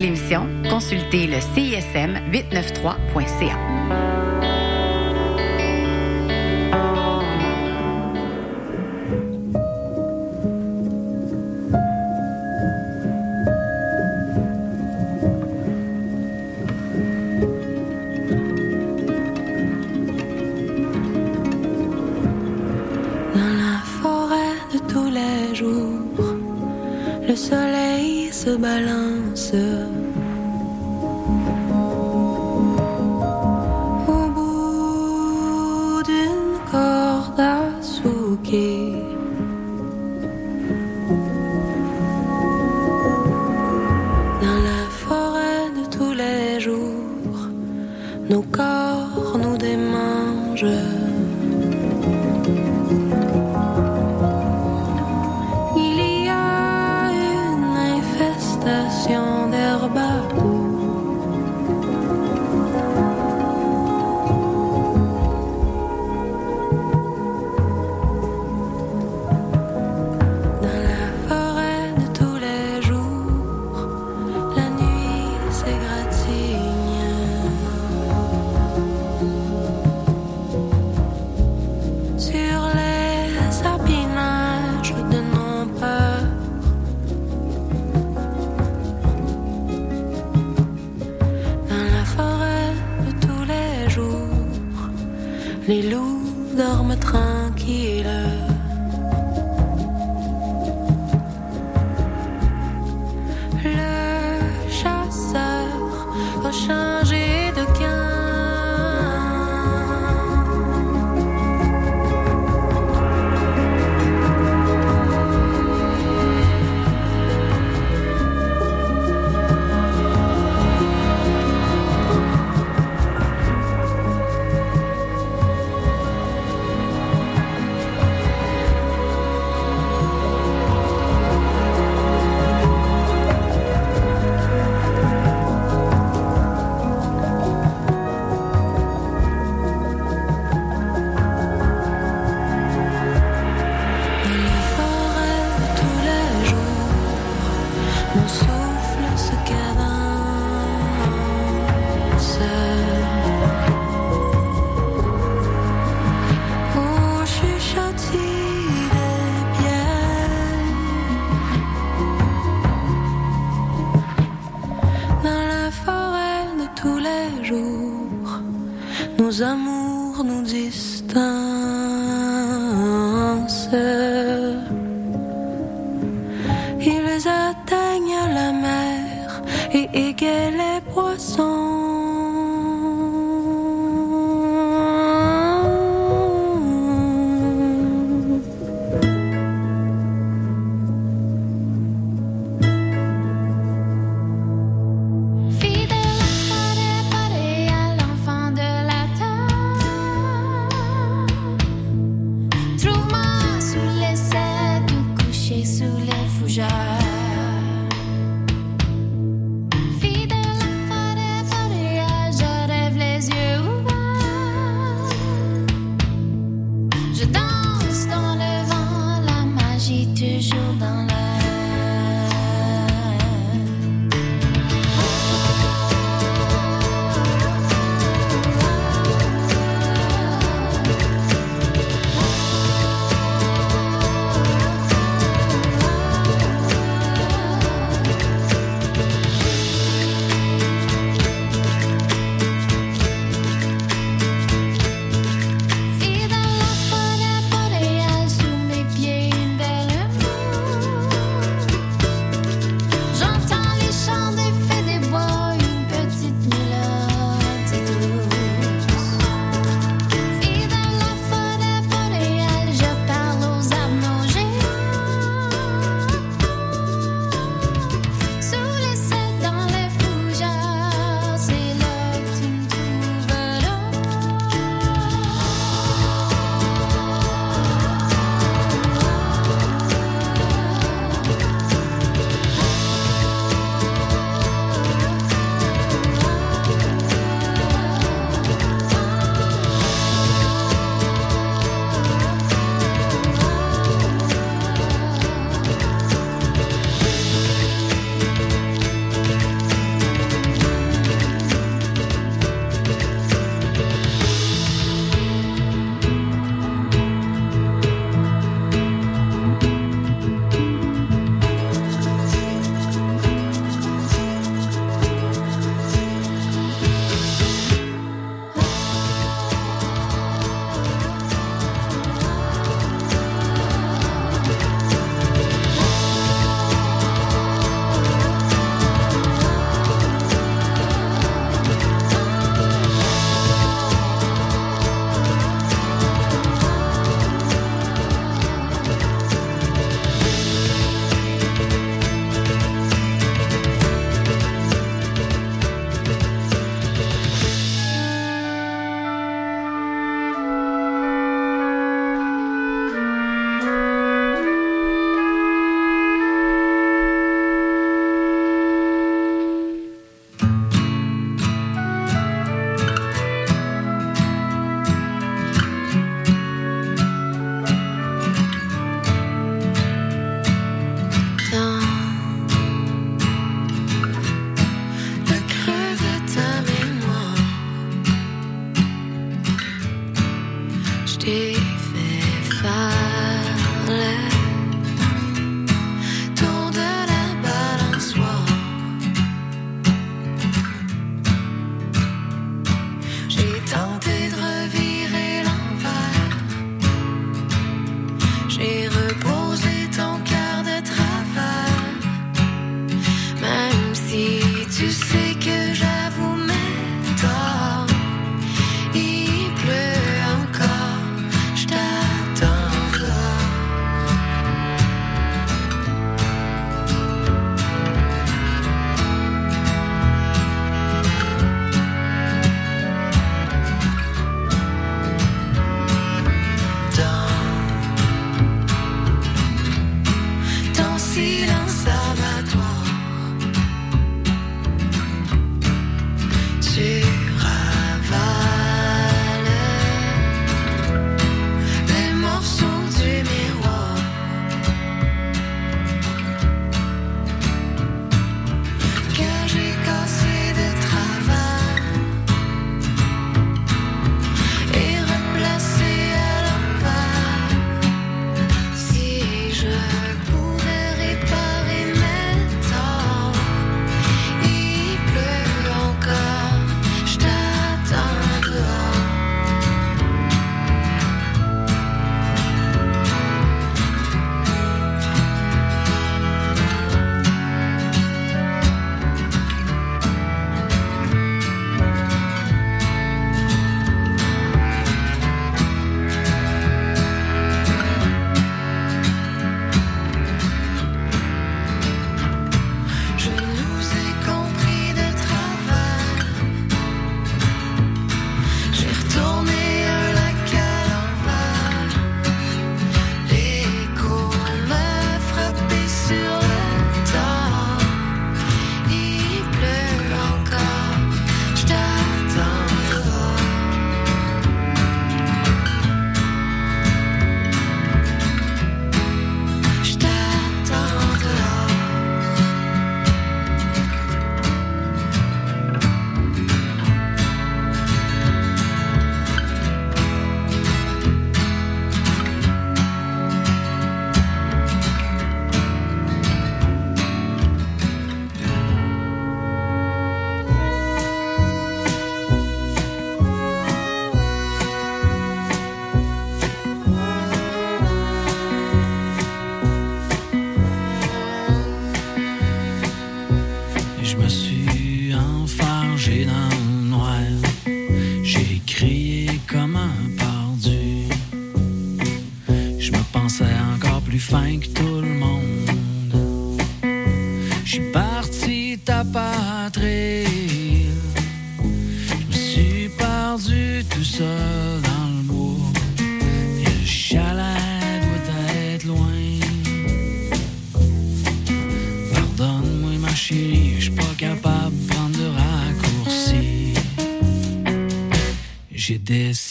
L'émission, consultez le CISM 893.ca. amours nous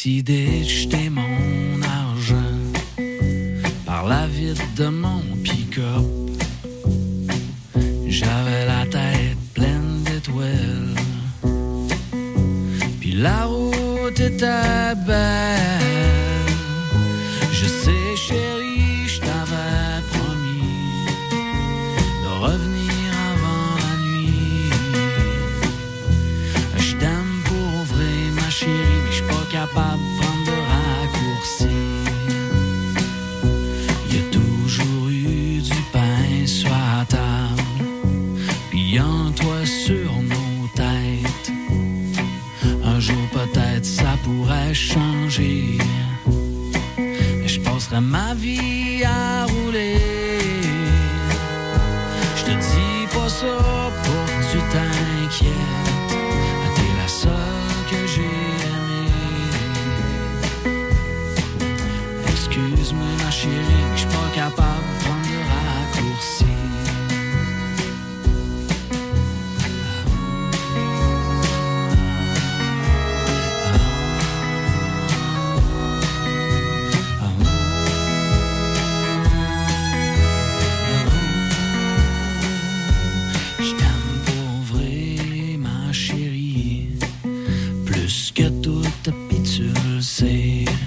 decide puis tu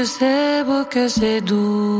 que c'est beau, que c'est doux.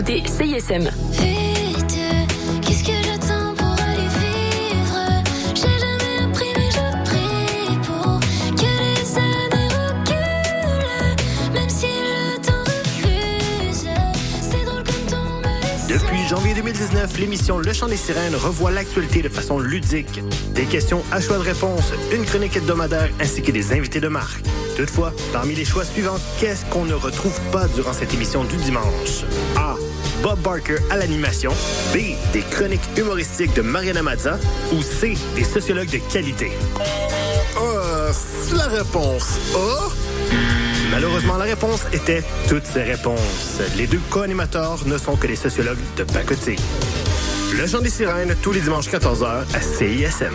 laisse Depuis janvier 2019, l'émission Le Chant des Sirènes revoit l'actualité de façon ludique. Des questions à choix de réponse, une chronique hebdomadaire ainsi que des invités de marque. Toutefois, parmi les choix suivants, qu'est-ce qu'on ne retrouve pas durant cette émission du dimanche? A. Bob Barker à l'animation. B. Des chroniques humoristiques de Mariana Mazza. Ou C. Des sociologues de qualité. Euh, la réponse A. Malheureusement, la réponse était toutes ces réponses. Les deux co-animateurs ne sont que des sociologues de pacotille. Le Chant des Sirènes, tous les dimanches 14h à CISM.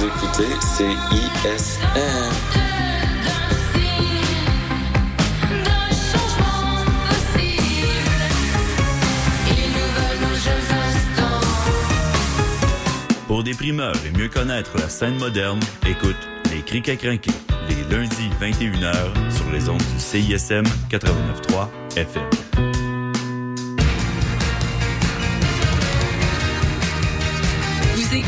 Écoutez CISM. Pour des et mieux connaître la scène moderne, écoute Les Crics à crinquer, les lundis 21h sur les ondes du CISM 89.3 FM.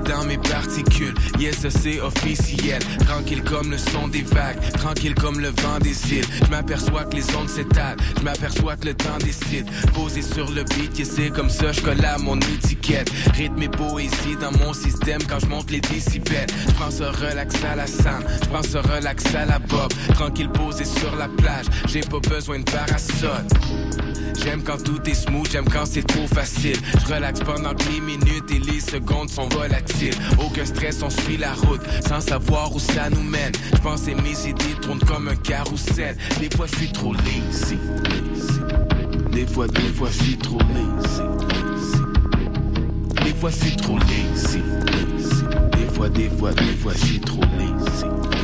dans mes particules. Yes, c'est officiel. Tranquille comme le son des vagues, tranquille comme le vent des îles. Je m'aperçois que les ondes s'étalent, je m'aperçois que le temps décide. Posé sur le beat, yes, c'est comme ça, je colle à mon étiquette. Rythme et poésie dans mon système quand je monte les décibels. Je prends ce relax à la Sam, je prends ce relax à la Bob. Tranquille posé sur la plage, j'ai pas besoin de parasol. J'aime quand tout est smooth, j'aime quand c'est trop facile. Je relaxe pendant que les minutes et les secondes sont volatiles. Aucun stress, on suit la route sans savoir où ça nous mène. Je pense et mes idées tournent comme un carrousel. Des fois, je suis trop lazy. Des fois, des fois, je suis trop lazy. Des fois, je suis trop lazy. Des fois, des fois, des fois, je suis trop lazy.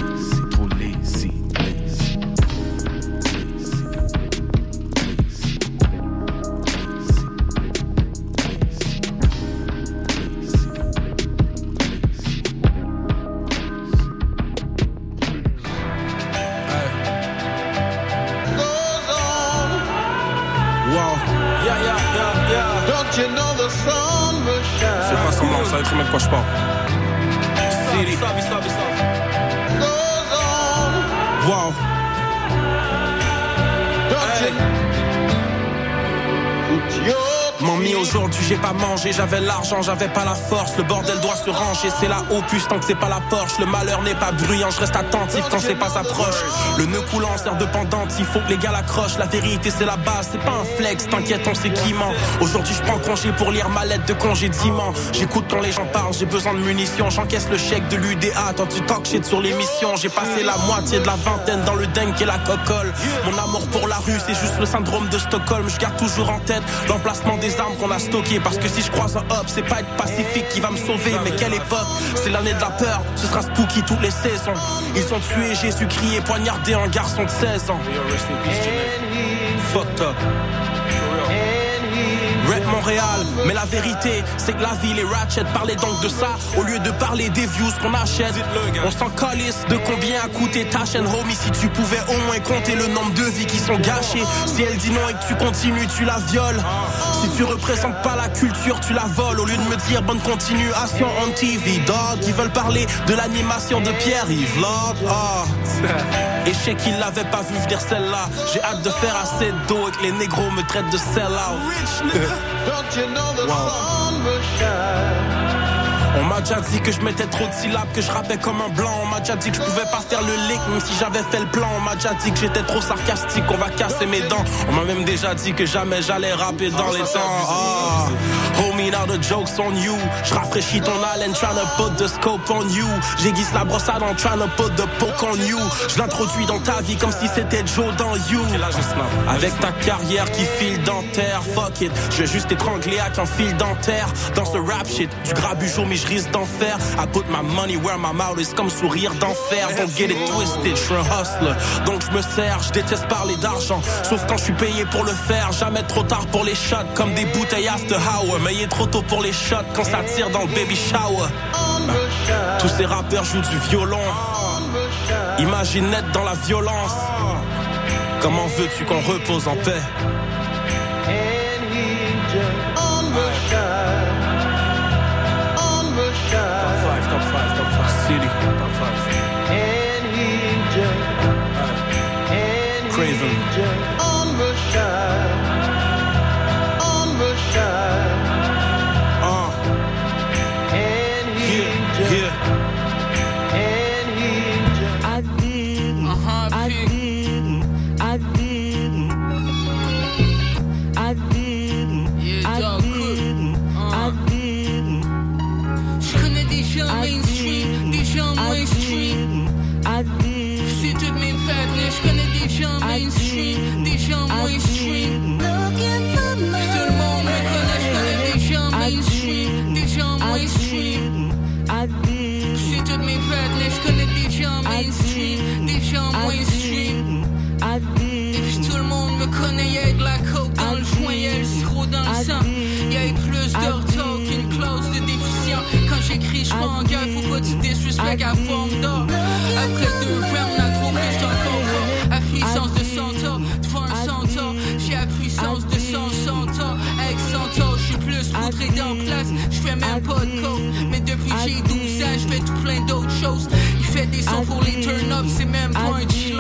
J'avais l'argent, j'avais pas la force, le bordel doit se ranger, c'est la opus tant que c'est pas la Porsche, le malheur n'est pas bruyant, je reste attentif quand c'est pas sa proche. Le nœud coulant sert de pendant, il faut que les gars l'accrochent, la vérité c'est la base, c'est pas un flex, t'inquiète on sait qui ment. Aujourd'hui je prends congé pour lire ma lettre de congédiement, j'écoute quand les gens parlent, j'ai besoin de munitions, j'encaisse le chèque de l'UDA, tant tu talk shit sur l'émission, j'ai passé la moitié de la vingtaine dans le dingue et la cocole. Mon amour pour la rue c'est juste le syndrome de Stockholm, je garde toujours en tête l'emplacement des armes qu'on a stockées. Parce que si je croise un hop c'est pas être pacifique qui va me sauver mais quelle époque? C'est l'année de la peur ce sera spooky toutes les saisons ils ont tué Jésus crié poignardé un garçon de 16 ans fucked up Rap Montréal, mais la vérité, c'est que la ville est ratchet. Parlez donc de ça, au lieu de parler des views qu'on achète. On s'en calisse de combien a coûté ta chaîne, homie. Si tu pouvais au moins compter le nombre de vies qui sont gâchées. Si elle dit non et que tu continues, tu la violes. Si tu représentes pas la culture, tu la voles. Au lieu de me dire bonne continuation on TV, dog. Ils veulent parler de l'animation de Pierre-Yves Lord. Ah. Et je sais qu'ils l'avaient pas vu venir celle-là. J'ai hâte de faire assez de dos et que les négros me traitent de sell-out. Don't On m'a déjà dit que je mettais trop de syllabes, que je rappais comme un blanc. On m'a déjà dit que je pouvais pas faire le lick, même si j'avais fait le plan. On m'a déjà dit que j'étais trop sarcastique, on va casser mes dents. On m'a même déjà dit que jamais j'allais rapper dans les temps. Ah. Homie, now the joke's on you. Je rafraîchis ton haleine, tryna put the scope on you. J'aiguise la brossade en tryna put the poke on you. Je l'introduis dans ta vie comme si c'était Joe dans You. Avec ta carrière qui file dentaire, fuck it. Je vais juste étrangler avec un fil dentaire. Dans ce rap shit, du grabuge mais je risque d'en faire. I put my money where my mouth is comme sourire d'enfer. Don't get it twisted, je suis un hustler. Donc je me sers, je déteste parler d'argent. Sauf quand je suis payé pour le faire. Jamais trop tard pour les shots, comme des bouteilles after hour. Mais trop tôt pour les shots quand ça tire dans le baby shower. Tous ces rappeurs jouent du violon. Imagine être dans la violence. Comment veux-tu qu'on repose en paix? Du disrespect à forme d'or. Après deux rounds, on a trouvé, j'suis encore fort. À puissance de 100 ans, devant un centaure. J'ai la puissance de 100 centaures. Avec 100 ans, j'suis plus poutré dans place. J'fais même pas de coke. Mais depuis que j'ai 12 ans, j'fais tout plein d'autres choses. Il fait des sons pour les turn-ups, c'est même pas un chiller.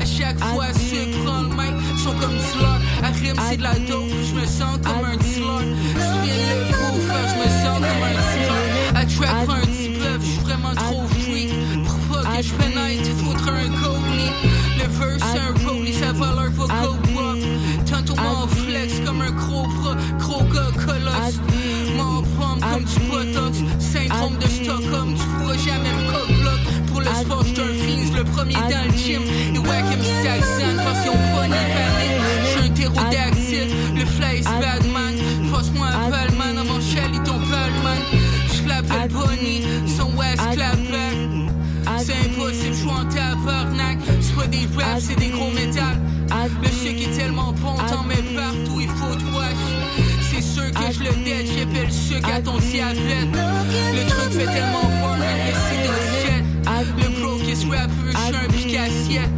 À chaque fois, ceux qui prennent le mic sont comme slur. À rime, c'est de la dope, j'me sens comme un verse, c'est un rollie, sa valeur va go up. Tantôt mon flex comme un gros bras, gros gars colosse. Mon pomme comme du botox, syndrome de Stockholm, tu pourras jamais me coque Pour le sport, j'suis un fiends, le premier dans le gym. Et wack MC accent, passion bonne et panique. J'suis un ptérodactyle, le fly is bad man. Passe-moi un palman, dans mon il tombe palman. J'clappe le bunny, son wax clap back. C'est impossible, j'suis en tabarnak. Des raps, c'est des gros métal. Le sucre est tellement bon, t'en mets partout, il faut te wash. C'est sûr que je le dead, j'appelle le sucre à ton diabète. Le truc fait tellement peur, le sidosjet. Le brokest rapper, j'suis un pic assiette.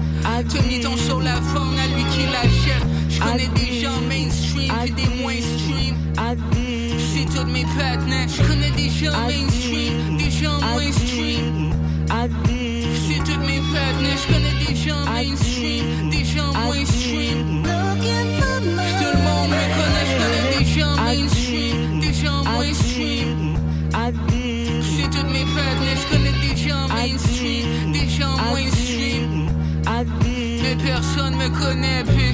Mis ton show la forme à lui qui l'achète. J'connais des gens mainstream puis des mainstream. C'est toutes mes partenaires. J'connais des gens mainstream, des gens mainstream. Partenaires. J'connais des gens mainstream, des gens mainstream. Tout le monde me connaît, j'connais des gens mainstream, des gens mainstream. C'est toutes mes partenaires, j'connais des gens mainstream, des gens mainstream. Mais personne me connaît plus.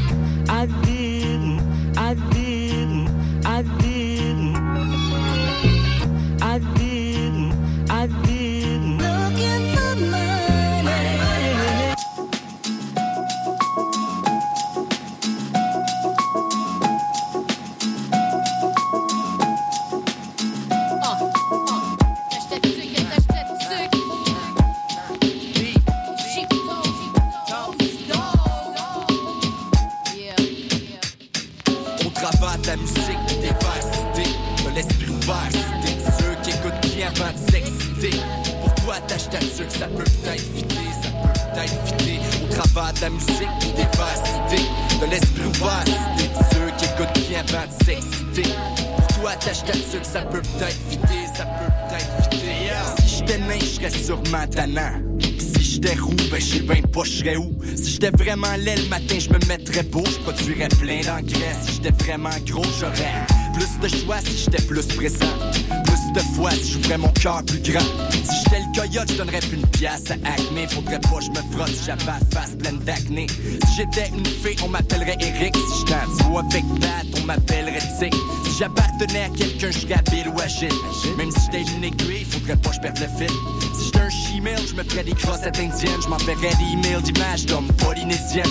Ça peut peut-être ça peut peut-être fitter. On travaille la musique qui dévaste idées, de l'esprit si t'es ceux qui écoutent bien avant de s'exciter. Pour toi, tâche ta ça peut peut-être ça peut peut-être. Si j'étais nain, j'serais sûrement tannant. Si j'étais roux, ben je sais ben pas j'serais où. Si j'étais vraiment laid le matin, je me mettrais beau, je produirais plein d'engrais. Si j'étais vraiment gros, j'aurais plus de choix si j'étais plus présent. Si j'ouvrais mon cœur plus grand. Si j'étais le coyote, je donnerais plus une pièce à Acme. Faudrait pas que je me frotte j'avais la face pleine d'acné. Si j'étais une fée, on m'appellerait Eric. Si j'étais un duo avec Pat, on m'appellerait Tic. Si j'appartenais à quelqu'un, je Bill ou Agile. Même si j'étais une aiguille, faudrait pas que je perde le fil. Si j'étais un chimel, je me ferais des crossettes indiennes. Je m'enverrais des emails d'images d'hommes polynésiennes.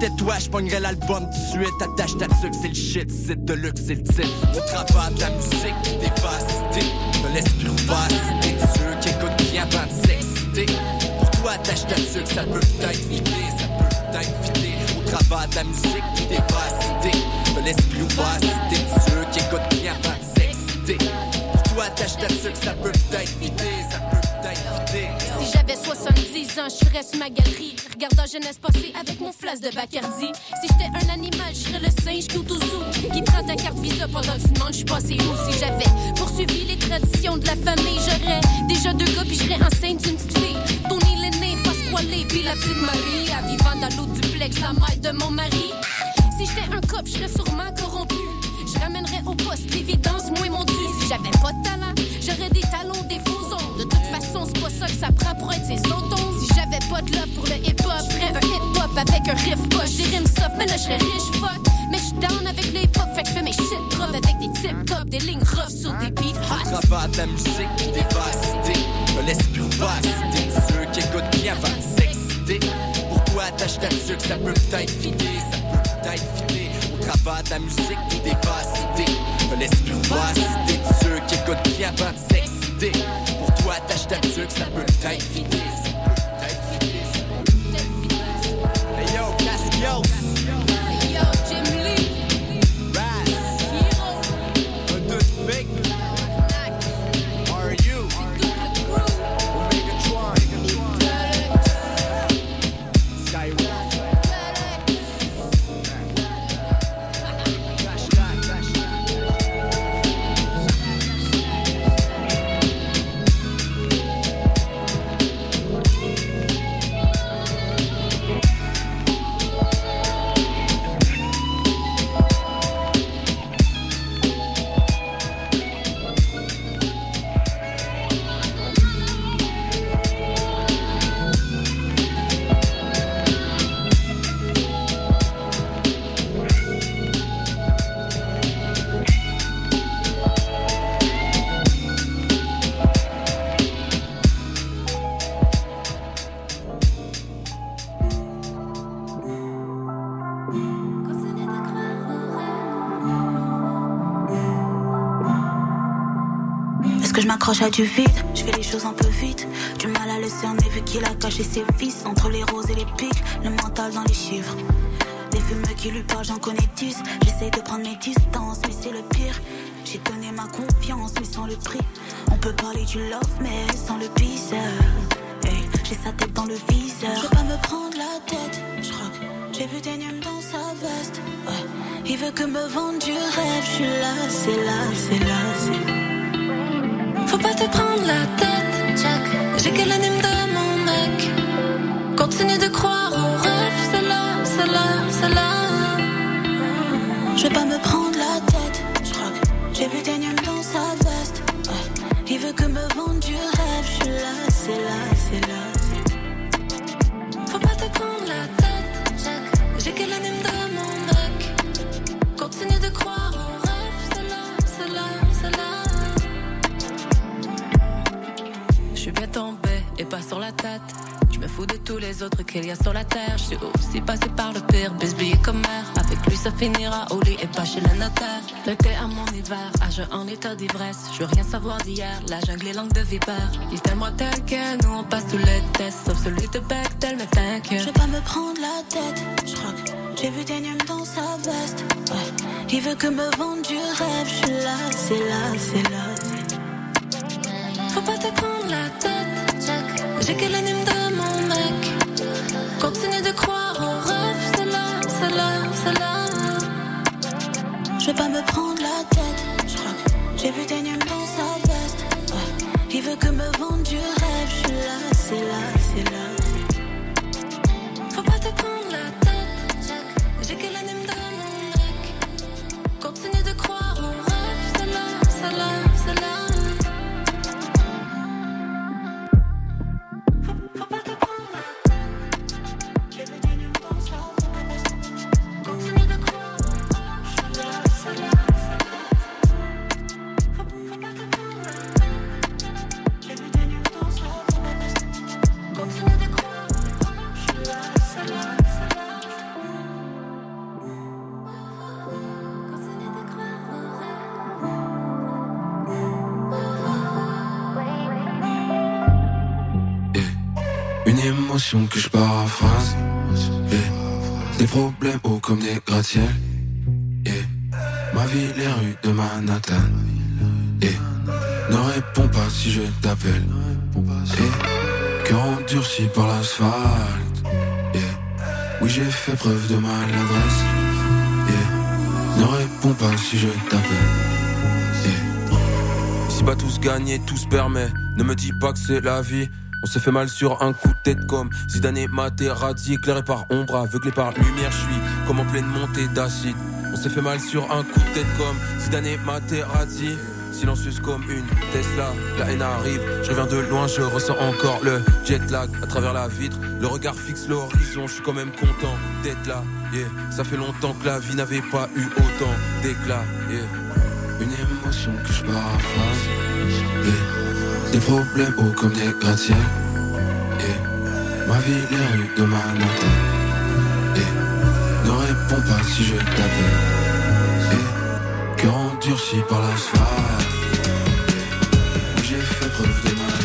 J'étais toi, je pognerais l'album tout de suite. Attache ta c'est le shit, c'est de luxe, c'est le titre. Au travail de la musique dépasse idée. De l'esprit ouvert, t'es ceux qui écoutent bien avant de s'exciter. Pour toi, attache ta ça peut peut-être fitter, ça peut peut-être fitter. Au travail de la musique dépasse idée. De l'esprit ouvert, t'es ceux qui écoutent bien avant de s'exciter. Pour toi, attache ta ça peut peut-être fitter, ça peut. J'avais 70 ans, je sur ma galerie, regardant jeunesse passée avec mon flasque de Bacardi. Si j'étais un animal, je serais le singe tout au zoo, qui prend ta carte Visa pendant que tu demandes je passé où. Si j'avais poursuivi les traditions de la famille, j'aurais déjà deux gars puis je serais enceinte d'une petite fille. Tony l'aîné, Pasquale puis la petite Marie, à vivant dans l'eau duplex, la mère de mon mari. Si j'étais un cop, je serais sûrement corrompu. Je ramènerais au poste l'évidence, moi et mon dû. Si j'avais pas de talent, j'aurais des talons, des faux ongles. Ça que prend pour être ses autons. Si j'avais pas de love pour le hip-hop, ferais un hip-hop avec un riff poche. Des rimes soft, mais là, je serais riche, fuck. Mais je down avec les hip-hop, fait que fais mes shit drop avec des tip-top, des lignes rough sur des beats hot. Travail de la musique qui dépasse idée. De l'esprit ouvert, si t'es ceux qui écoutent bien avant s'exciter. Pour toi, attache ta sucre, ça peut peut-être fitter, ça peut peut-être fitter. Au travail de la musique qui dépasse idée. De l'esprit ouvert, si t'es ceux qui écoutent bien avant de Pour toi, attache ta sucre, ça peut peut-être fitter, m'accroche à du vide. Je fais les choses un peu vite. Du mal à le cerner vu qu'il a caché ses vices. Entre les roses et les pics, le mental dans les chiffres. Des fumeux qui lui parlent, j'en connais 10. J'essaye de prendre mes distances, mais c'est le pire. J'ai donné ma confiance, mais sans le prix. On peut parler du love, mais sans le baiser. Hey, j'ai sa tête dans le viseur. Je veux pas me prendre la tête, je j'ai vu des numes dans sa veste. Ouais. Il veut que me vende du rêve, je suis là, c'est là, c'est là, c'est Faut pas te prendre la tête, Jack. J'ai que l'anime de mon mec. Continue de croire au rêve, c'est là, c'est là, c'est là. Je vais pas me prendre la tête, je crois que j'ai vu des la. Je me fous de tous les autres qu'il y a sur la terre. Je suis aussi passé par le pire, bisbille comme mère. Avec lui, ça finira au lit et pas chez le notaire. L'été à mon hiver, âge en état d'ivresse. Je veux rien savoir d'hier, la jungle est langue de vipère. Il tellement tel que nous on passe tous les tests, sauf celui de Bechtel, mais Je t'inquiète. vais pas me prendre la tête, je j'ai vu des numes dans sa veste. Ouais. Il veut que me vende du rêve, je suis là, c'est là, c'est là. Faut pas te prendre la. J'ai que l'anime de mon mec. Continue de croire au rêve, c'est là, c'est là, c'est là. Je vais pas me prendre la tête, j'ai vu des numes dans sa veste. Il veut que me vende du rêve, je suis là, c'est là, c'est là. Faut pas te prendre la tête, problèmes hauts comme des gratte-ciels. Ma vie, les rues de Manhattan. Yeah. Ne réponds pas si je t'appelle. Yeah. Cœur endurci par l'asphalte. Oui, j'ai fait preuve de maladresse. Ne réponds pas si je t'appelle. Si pas tous gagner, tout se permet. Ne me dis pas que c'est la vie. On s'est fait mal sur un coup de tête comme Zidane et Materazzi, éclairé par ombre, aveuglé par lumière, je suis comme en pleine montée d'acide. On s'est fait mal sur un coup de tête comme Zidane et Materazzi. Silencieuse comme une Tesla, la haine arrive, je reviens de loin, je ressens encore le jet lag à travers la vitre, le regard fixe l'horizon, je suis quand même content d'être là, yeah. Ça fait longtemps que la vie n'avait pas eu autant d'éclat, yeah. Une émotion que je paraphrase. Yeah. Des problèmes hauts comme des gratte-ciels. Yeah. Ma vie, les rues de Manhattan. Yeah. Ne réponds pas si je t'appelle. Yeah. Cœur endurci par l'asphalte. Yeah. J'ai fait preuve de maladresse.